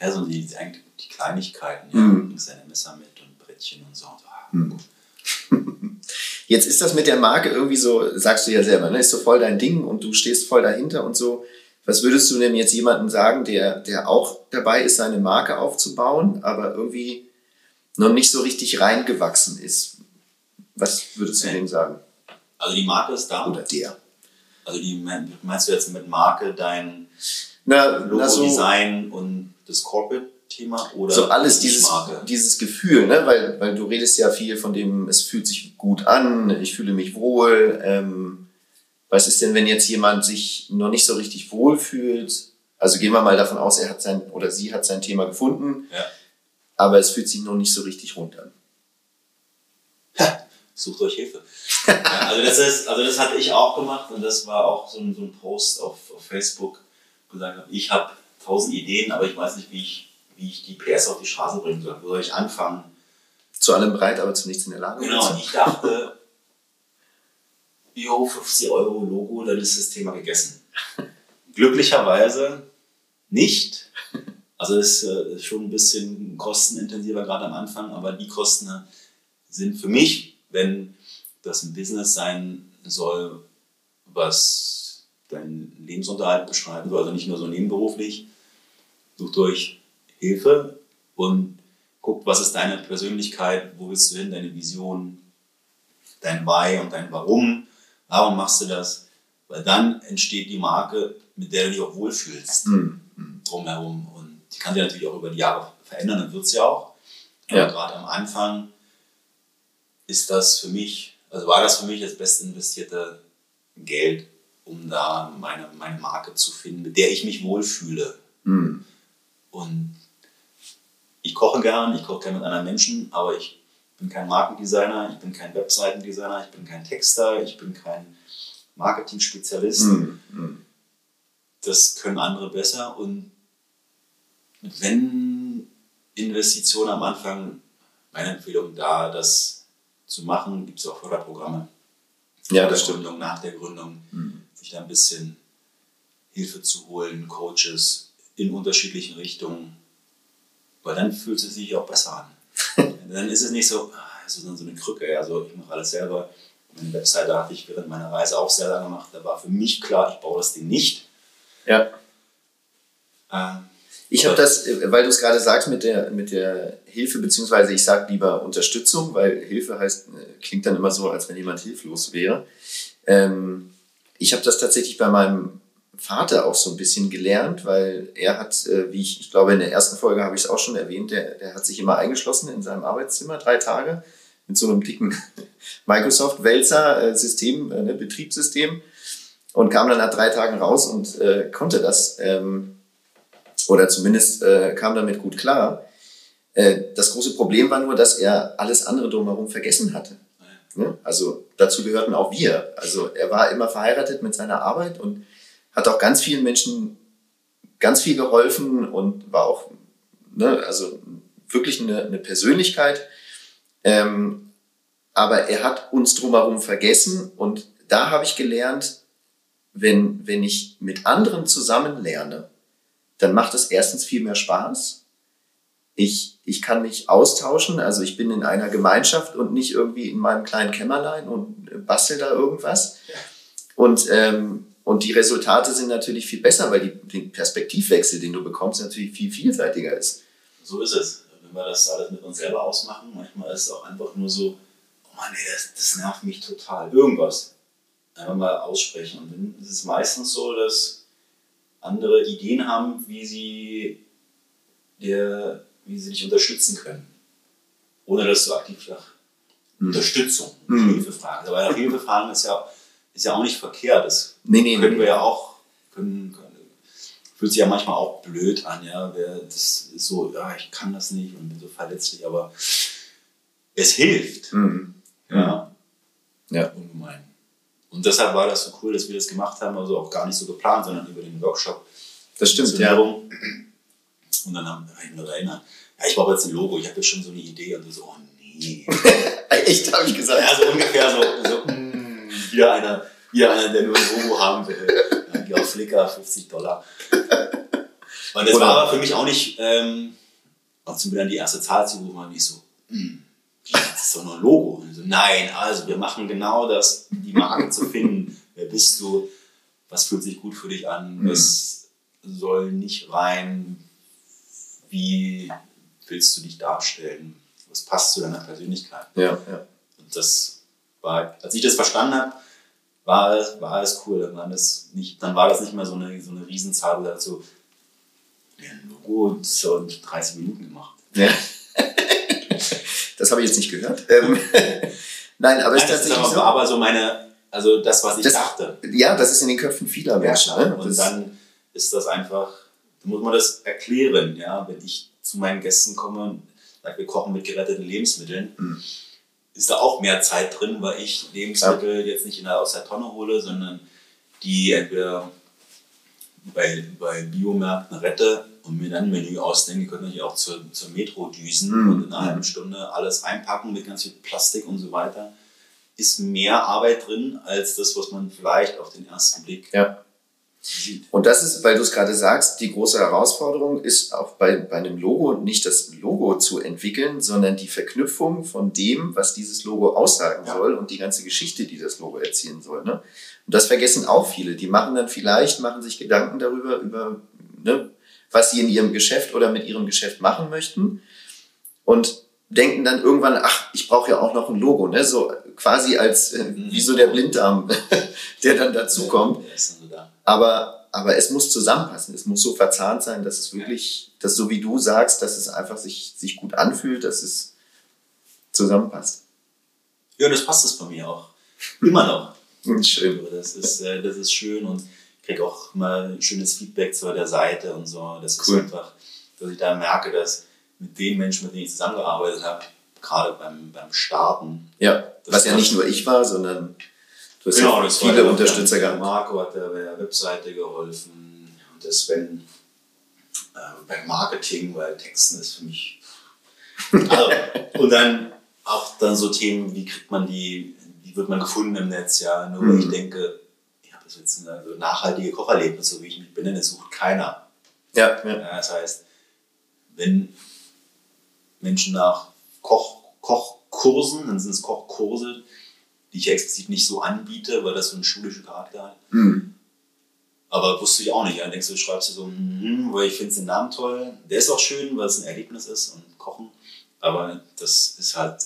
ja, so die, eigentlich die Kleinigkeiten. Ja. Mhm. Du bringst deine Messer mit und Brettchen und so. Und so. Mhm. Jetzt ist das mit der Marke irgendwie so, sagst du ja selber, ne? ist so voll dein Ding und du stehst voll dahinter und so. Was würdest du denn jetzt jemandem sagen, der, der auch dabei ist, seine Marke aufzubauen, aber irgendwie noch nicht so richtig reingewachsen ist? Was würdest du Nee. dem sagen? Also die Marke ist da. Oder der? Also die mein- meinst du jetzt mit Marke dein Na, na so, Logo-Design und das Corporate-Thema oder so alles die dieses, Marke? dieses Gefühl, ne? weil, weil du redest ja viel von dem, es fühlt sich gut an, ich fühle mich wohl. Ähm, was ist denn, wenn jetzt jemand sich noch nicht so richtig wohl fühlt? Also gehen wir mal davon aus, er hat sein oder sie hat sein Thema gefunden, Ja. aber es fühlt sich noch nicht so richtig rund an. Sucht euch Hilfe. ja, also, das ist, also das hatte ich auch gemacht und das war auch so ein, so ein Post auf, auf Facebook, wo ich gesagt habe, ich habe tausend Ideen, aber ich weiß nicht, wie ich, wie ich die PS auf die Straße bringen soll. Wo soll ich anfangen? Zu allem bereit, aber zu nichts in der Lage. Genau, und ich dachte, <laughs> jo, 50 Euro Logo, dann ist das Thema gegessen. <laughs> Glücklicherweise nicht. Also es äh, ist schon ein bisschen kostenintensiver gerade am Anfang, aber die Kosten sind für mich, wenn das ein Business sein soll, was deinen Lebensunterhalt beschreiben soll, also nicht nur so nebenberuflich, sucht euch Hilfe und guckt, was ist deine Persönlichkeit, wo willst du hin, deine Vision, dein Why und dein Warum, warum machst du das? Weil dann entsteht die Marke, mit der du dich auch wohlfühlst, mhm. drumherum. Und die kann sich natürlich auch über die Jahre verändern, dann wird sie auch. Ja. Gerade am Anfang ist das für mich, also war das für mich das best investierte Geld, um da meine, meine Marke zu finden, mit der ich mich wohlfühle. Mhm. Und ich koche gern, ich koche gerne mit anderen Menschen, aber ich bin kein Markendesigner, ich bin kein Webseitendesigner, ich bin kein Texter, ich bin kein Marketing-Spezialist. Mm, Das können andere besser und wenn Investitionen am Anfang, meine Empfehlung da, das zu machen, gibt es auch Förderprogramme. Ja, das stimmt. Gründung, nach der Gründung, mhm. sich da ein bisschen Hilfe zu holen, Coaches in unterschiedlichen Richtungen, weil dann fühlt es sich auch besser an. <laughs> dann ist es nicht so, also so eine Krücke, also ich mache alles selber. Meine Webseite hatte ich während meiner Reise auch selber gemacht. Da war für mich klar, ich baue das Ding nicht. Ja. Ähm, ich habe das, weil du es gerade sagst mit der, mit der Hilfe, beziehungsweise ich sage lieber Unterstützung, weil Hilfe heißt, äh, klingt dann immer so, als wenn jemand hilflos wäre. Ähm, ich habe das tatsächlich bei meinem Vater auch so ein bisschen gelernt, weil er hat, äh, wie ich, ich glaube, in der ersten Folge habe ich es auch schon erwähnt, der, der hat sich immer eingeschlossen in seinem Arbeitszimmer, drei Tage, mit so einem dicken <laughs> Microsoft-Wälzer-System, äh, ne, Betriebssystem und kam dann nach drei Tagen raus und äh, konnte das ähm, oder zumindest äh, kam damit gut klar. Äh, das große Problem war nur, dass er alles andere drumherum vergessen hatte. Ne? Also dazu gehörten auch wir. Also er war immer verheiratet mit seiner Arbeit und hat auch ganz vielen Menschen ganz viel geholfen und war auch ne, also wirklich eine, eine Persönlichkeit. Ähm, aber er hat uns drumherum vergessen und da habe ich gelernt, wenn, wenn ich mit anderen zusammen lerne, dann macht es erstens viel mehr Spaß. Ich, ich kann mich austauschen, also ich bin in einer Gemeinschaft und nicht irgendwie in meinem kleinen Kämmerlein und bastel da irgendwas. Und ähm, und die Resultate sind natürlich viel besser, weil die, der Perspektivwechsel, den du bekommst, natürlich viel vielseitiger ist. So ist es. Wenn wir das alles mit uns selber ausmachen, manchmal ist es auch einfach nur so, oh Mann, ey, das, das nervt mich total. Irgendwas. Einfach mal aussprechen. Und dann ist es meistens so, dass andere Ideen haben, wie sie, dir, wie sie dich unterstützen können. Ohne dass du aktiv nach hm. Unterstützung, hm. Hilfe fragst. Aber nach Hilfe fragen ist ja ist ja auch nicht verkehrt. Das nee, nee, können nee, wir ja auch, können, können, fühlt sich ja manchmal auch blöd an, ja. Das ist so, ja, ich kann das nicht und bin so verletzlich, aber es hilft. Mhm. Ja. Ja. Ungemein. Und deshalb war das so cool, dass wir das gemacht haben, also auch gar nicht so geplant, sondern über den Workshop. Das stimmt, ja. Und dann haben wir nur erinnern, ja, ich brauche jetzt ein Logo, ich habe jetzt schon so eine Idee und so, oh nee. <laughs> Echt, habe ich gesagt. Ja, so ungefähr so, so wieder einer, wieder einer, der nur ein Logo haben will. Irgendwie auf Flickr 50 Dollar. Und das Oder war aber für mich auch nicht, ähm, als mir dann die erste Zahl zu rufen, war nicht so, hm, das ist doch nur ein Logo. So, nein, also wir machen genau das, die Marke zu finden. Wer bist du? Was fühlt sich gut für dich an? Mhm. Was soll nicht rein? Wie willst du dich darstellen? Was passt zu deiner Persönlichkeit? Ja, ja. Und das war, als ich das verstanden habe, war, war alles cool. Dann war das nicht, dann war das nicht mehr so eine, so eine Riesenzahl, wo dazu ja, ein Logo so in 30 Minuten gemacht. Ja. Das habe ich jetzt nicht gehört. Ähm, <laughs> nein, aber es ist tatsächlich aber, so. aber so meine, also das, was ich das, dachte. Ja, das ist in den Köpfen vieler Menschen. Ja, ne? Und dann ist das einfach, da muss man das erklären, ja, wenn ich zu meinen Gästen komme und sage, wir kochen mit geretteten Lebensmitteln. Mhm ist da auch mehr Zeit drin, weil ich Lebensmittel ja. jetzt nicht in der, aus der Tonne hole, sondern die entweder bei, bei Biomärkten rette und mir dann ein Menü ausdenke, könnte ich auch zur, zur Metro düsen mhm. und in einer halben Stunde alles einpacken mit ganz viel Plastik und so weiter. Ist mehr Arbeit drin als das, was man vielleicht auf den ersten Blick ja. Und das ist, weil du es gerade sagst, die große Herausforderung ist auch bei, bei einem Logo nicht das Logo zu entwickeln, sondern die Verknüpfung von dem, was dieses Logo aussagen ja. soll und die ganze Geschichte, die das Logo erzählen soll. Ne? Und das vergessen auch viele. Die machen dann vielleicht, machen sich Gedanken darüber, über, ne, was sie in ihrem Geschäft oder mit ihrem Geschäft machen möchten und denken dann irgendwann, ach, ich brauche ja auch noch ein Logo, ne? so quasi als äh, wie so der Blinddarm, <laughs> der dann dazukommt. Aber, aber es muss zusammenpassen, es muss so verzahnt sein, dass es wirklich, dass so wie du sagst, dass es einfach sich, sich gut anfühlt, dass es zusammenpasst. Ja, das passt es bei mir auch. Immer noch. <laughs> Schön. Das ist, äh, das ist schön und kriege auch mal schönes Feedback zu der Seite und so. Das ist einfach, dass ich da merke, dass mit den Menschen, mit denen ich zusammengearbeitet habe, gerade beim, beim Starten. Ja, was ja nicht nur ich war, sondern du hast genau, ja viele Unterstützer gehabt. Marco hat der, bei der Webseite geholfen und der Sven äh, beim Marketing, weil Texten ist für mich. <laughs> Also, und dann auch dann so Themen, wie kriegt man die, wie wird man gefunden im Netz, ja. Nur weil ich mhm. denke, habe jetzt eine so nachhaltige Kocherlebnisse, so wie ich mich benenne, sucht keiner. Ja, ja. ja. Das heißt, wenn Menschen nach Koch, Kochkursen, dann sind es Kochkurse, die ich explizit nicht so anbiete, weil das so einen schulischen Charakter hat. Mhm. Aber wusste ich auch nicht. Dann denkst du, schreibst du so, mm, weil ich finde den Namen toll. Der ist auch schön, weil es ein Erlebnis ist und Kochen. Aber das ist halt,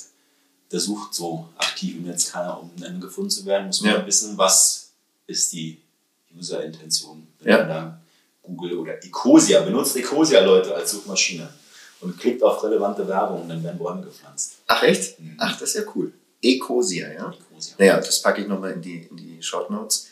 der sucht so aktiv und jetzt keiner, um dann gefunden zu werden, muss man ja. wissen, was ist die User-Intention. Wenn ja. man dann Google oder Ecosia benutzt, Ecosia Leute als Suchmaschine und klickt auf relevante Werbung, dann werden Bäume gepflanzt. Ach echt? Mhm. Ach, das ist ja cool. Ecosia, ja? Ecosia. Naja, das packe ich nochmal in die, in die Short Notes.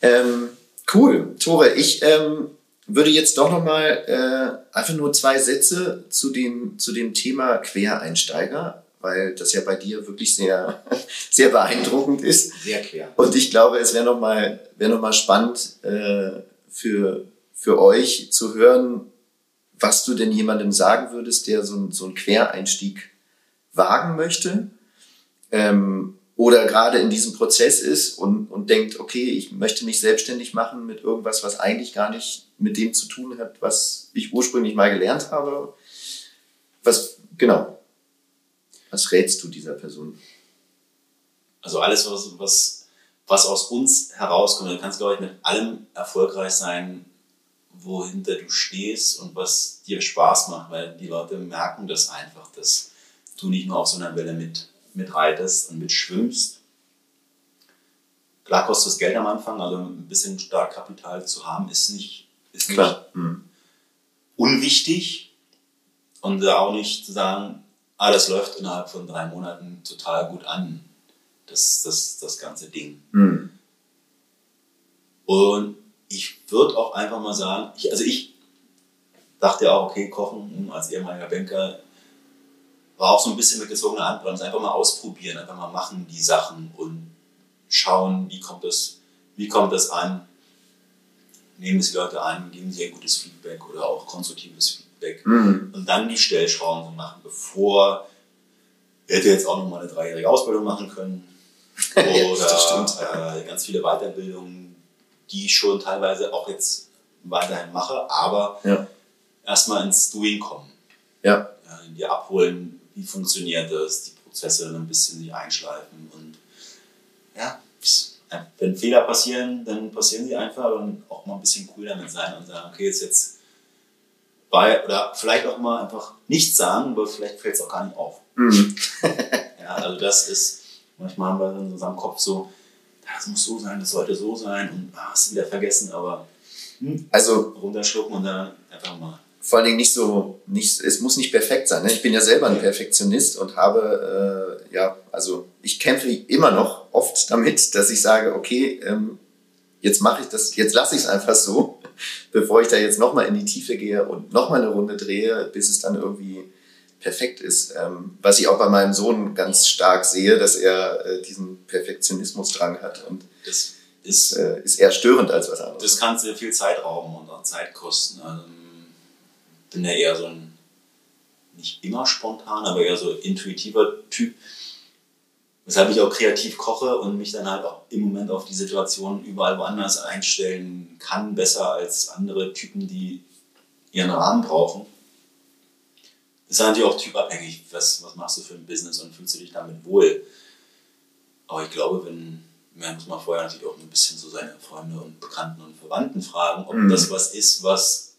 Ähm, cool. Tore, ich ähm, würde jetzt doch nochmal äh, einfach nur zwei Sätze zu dem, zu dem Thema Quereinsteiger, weil das ja bei dir wirklich sehr, <laughs> sehr beeindruckend ist. Sehr quer. Und ich glaube, es wäre nochmal wär noch spannend äh, für, für euch zu hören, was du denn jemandem sagen würdest, der so, so einen Quereinstieg wagen möchte. Ähm, oder gerade in diesem Prozess ist und, und denkt, okay, ich möchte mich selbstständig machen mit irgendwas, was eigentlich gar nicht mit dem zu tun hat, was ich ursprünglich mal gelernt habe. Was, genau, was rätst du dieser Person? Also alles, was, was, was aus uns herauskommt, du kannst, glaube ich, mit allem erfolgreich sein, wohinter du stehst und was dir Spaß macht, weil die Leute merken das einfach, dass du nicht nur auf so einer Welle mit mitreitest und mitschwimmst. Klar kostet es Geld am Anfang, also ein bisschen Startkapital zu haben, ist nicht, ist nicht mhm. unwichtig. Und auch nicht zu sagen, ah, das läuft innerhalb von drei Monaten total gut an, das, das, das ganze Ding. Mhm. Und ich würde auch einfach mal sagen, ich, also ich dachte ja auch, okay, Kochen als ehemaliger Banker war auch so ein bisschen mit gezogener Handbremse. Einfach mal ausprobieren, einfach mal machen die Sachen und schauen, wie kommt das, wie kommt das an. Nehmen es die Leute an, geben sie ein gutes Feedback oder auch konstruktives Feedback. Mhm. Und dann die Stellschrauben machen, bevor er hätte jetzt auch noch mal eine dreijährige Ausbildung machen können. <laughs> Oder äh, ganz viele Weiterbildungen, die ich schon teilweise auch jetzt weiterhin mache, aber ja. erstmal ins Doing kommen. Ja. ja die abholen, wie funktioniert das, die Prozesse ein bisschen sich einschleifen und ja, wenn Fehler passieren, dann passieren sie einfach und auch mal ein bisschen cool damit sein und sagen, okay, jetzt jetzt bei, oder vielleicht auch mal einfach nichts sagen, aber vielleicht fällt es auch gar nicht auf. Mhm. <laughs> ja, also das ist, manchmal haben wir in unserem Kopf so, das muss so sein, das sollte so sein und ah, hast du wieder vergessen, aber hm, also runterschlucken und dann einfach mal vor allen Dingen nicht so, nicht, es muss nicht perfekt sein. Ne? Ich bin ja selber ein Perfektionist und habe, äh, ja, also ich kämpfe immer noch oft damit, dass ich sage, okay, ähm, jetzt mache ich das, jetzt lasse ich es einfach so, bevor ich da jetzt nochmal in die Tiefe gehe und nochmal eine Runde drehe, bis es dann irgendwie perfekt ist. Ähm, was ich auch bei meinem Sohn ganz stark sehe, dass er äh, diesen Perfektionismusdrang hat und das ist, äh, ist eher störend als was anderes. Das kann sehr viel Zeit rauben und auch Zeit kosten. Also bin ja eher so ein, nicht immer spontan, aber eher so intuitiver Typ. Weshalb ich auch kreativ koche und mich dann halt auch im Moment auf die Situation überall woanders einstellen kann, besser als andere Typen, die ihren Rahmen brauchen. Das ist natürlich auch typabhängig, was, was machst du für ein Business und fühlst du dich damit wohl. Aber ich glaube, wenn, man muss man vorher natürlich auch ein bisschen so seine Freunde und Bekannten und Verwandten fragen, ob mhm. das was ist, was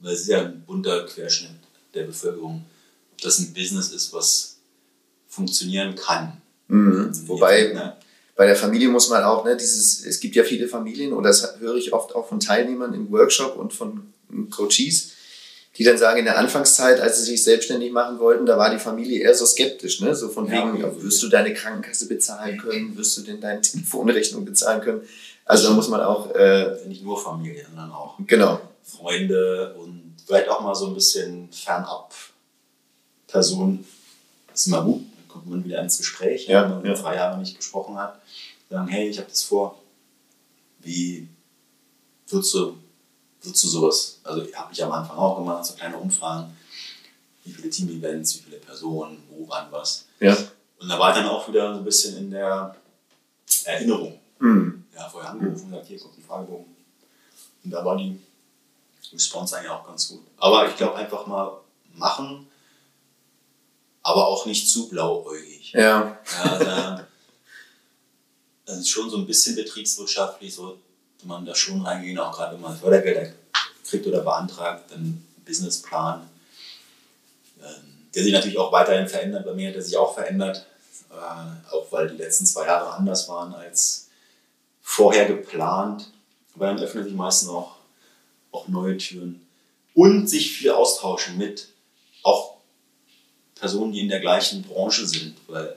weil es ist ja ein bunter Querschnitt der Bevölkerung, ob das ein Business ist, was funktionieren kann. Mhm. Wobei, ne? bei der Familie muss man auch, ne, dieses, es gibt ja viele Familien, und das höre ich oft auch von Teilnehmern im Workshop und von Coaches, die dann sagen, in der Anfangszeit, als sie sich selbstständig machen wollten, da war die Familie eher so skeptisch, ne? So von ja, wegen, okay. wirst du deine Krankenkasse bezahlen können, wirst du denn deine <laughs> Telefonrechnung bezahlen können? Also da muss man auch. Äh, Nicht nur Familie, sondern auch genau. Freunde und vielleicht auch mal so ein bisschen fernab Personen. Das ist immer gut, kommt man wieder ins Gespräch, ja, wenn man ja. drei Jahre nicht gesprochen hat. Sagen, hey, ich habe das vor. Wie würdest du würdest du sowas, also habe ich am Anfang auch gemacht, so kleine Umfragen, wie viele Team-Events, wie viele Personen, wo, wann, was. Ja. Und da war ich dann auch wieder so ein bisschen in der Erinnerung. Mhm. Ja, vorher angerufen und gesagt, hier kommt ein Fragebogen. Und da war die Response eigentlich auch ganz gut. Aber ich glaube einfach mal machen, aber auch nicht zu blauäugig. Ja. ja da, das ist schon so ein bisschen betriebswirtschaftlich, so man da schon reingehen, auch gerade wenn man Fördergelder kriegt oder beantragt, dann Businessplan, ähm, der sich natürlich auch weiterhin verändert. Bei mir hat er sich auch verändert, äh, auch weil die letzten zwei Jahre anders waren als vorher geplant. Aber dann öffnen sich meistens auch, auch neue Türen und sich viel austauschen mit auch Personen, die in der gleichen Branche sind, weil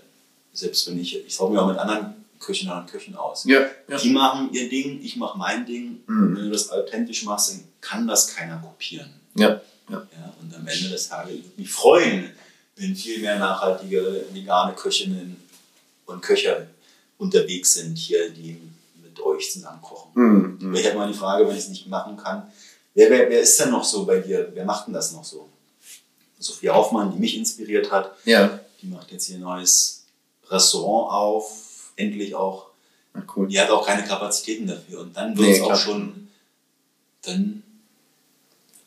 selbst wenn ich, ich tausche mich auch mit anderen Köchinnen und Köchen aus. Ja, ja. Die machen ihr Ding, ich mache mein Ding. Mhm. Wenn du das authentisch machst, dann kann das keiner kopieren. Ja. ja. ja und am Ende des Tages würde mich freuen, wenn viel mehr nachhaltige vegane Köchinnen und Köcher unterwegs sind hier, die mit euch zusammen kochen. Mhm. mhm. Ich hätte mal die Frage, wenn ich es nicht machen kann, wer, wer, wer ist denn noch so bei dir? Wer macht denn das noch so? Sophie Hoffmann, die mich inspiriert hat, ja. die macht jetzt hier ein neues Restaurant auf endlich auch. Na cool. Die hat auch keine Kapazitäten dafür. Und dann wird nee, es auch schon, dann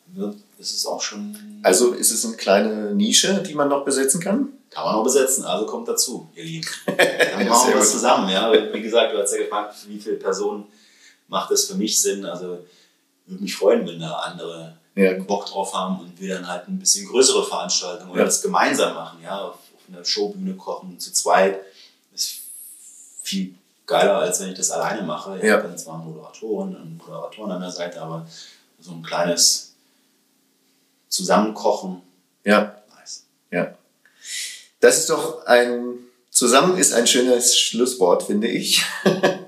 wird, ist es auch schon. Also ist es eine kleine Nische, die man noch besetzen kann? Kann man noch besetzen, also kommt dazu, ihr Lieben. <laughs> Dann machen wir was zusammen. Ja? Wie gesagt, du hast ja gefragt, wie viele Personen macht es für mich Sinn. Also würde mich freuen, wenn da andere ja. Bock drauf haben und wir dann halt ein bisschen größere Veranstaltungen oder ja. das gemeinsam machen, ja, auf, auf einer Showbühne kochen, zu zweit viel geiler, als wenn ich das alleine mache. Ich ja. habe dann zwar Moderatoren und Moderatoren an der Seite, aber so ein kleines Zusammenkochen. Ja. Nice. Ja. Das ist doch ein, zusammen ist ein schönes Schlusswort, finde ich. <laughs>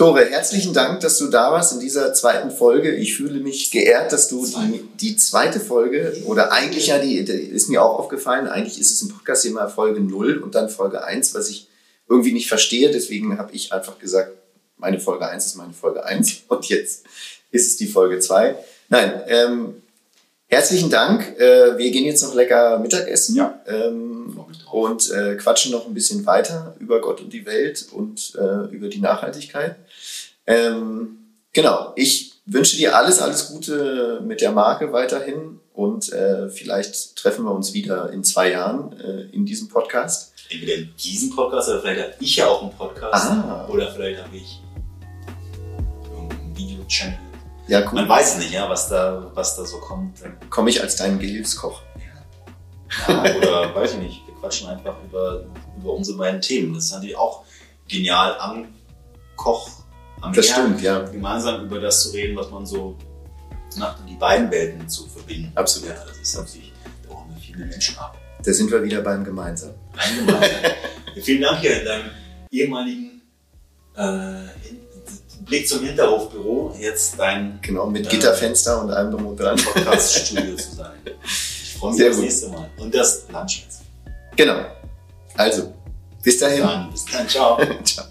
Tore, herzlichen Dank, dass du da warst in dieser zweiten Folge. Ich fühle mich geehrt, dass du die, die zweite Folge, oder eigentlich ja, die, die ist mir auch aufgefallen, eigentlich ist es im Podcast immer Folge 0 und dann Folge 1, was ich irgendwie nicht verstehe. Deswegen habe ich einfach gesagt, meine Folge 1 ist meine Folge 1 <laughs> und jetzt ist es die Folge 2. Nein, ähm, herzlichen Dank. Äh, wir gehen jetzt noch lecker Mittagessen ja. ähm, und äh, quatschen noch ein bisschen weiter über Gott und die Welt und äh, über die Nachhaltigkeit. Ähm, genau, ich wünsche dir alles, alles Gute mit der Marke weiterhin und äh, vielleicht treffen wir uns wieder in zwei Jahren äh, in diesem Podcast entweder in diesem Podcast oder vielleicht habe ich ja auch einen Podcast ah. oder vielleicht habe ich irgendeinen Video-Channel. Ja, cool. Man weiß nicht, ja, was da, was da so kommt. Komme ich als dein Gehilfskoch. Ja. ja. oder <laughs> weiß ich nicht, wir quatschen einfach über, über unsere beiden Themen. Das ist natürlich auch genial am Koch, am Das Meer, stimmt, ja. Gemeinsam über das zu reden, was man so nach die beiden Welten zu verbinden. Absolut. Ja, das ist natürlich, da holen wir viele Menschen ab. Da sind wir wieder beim Gemeinsam. Beim Gemeinsam. <laughs> Vielen Dank hier in deinem ehemaligen äh, Blick zum Hinterhofbüro. Jetzt dein. Genau, mit äh, Gitterfenster und allem drum und dran. Podcast-Studio zu sein. Ich freue mich Sehr aufs gut. nächste Mal. Und das Lunch jetzt. Genau. Also, bis dahin. Dann, bis dann. Ciao. <laughs> Ciao.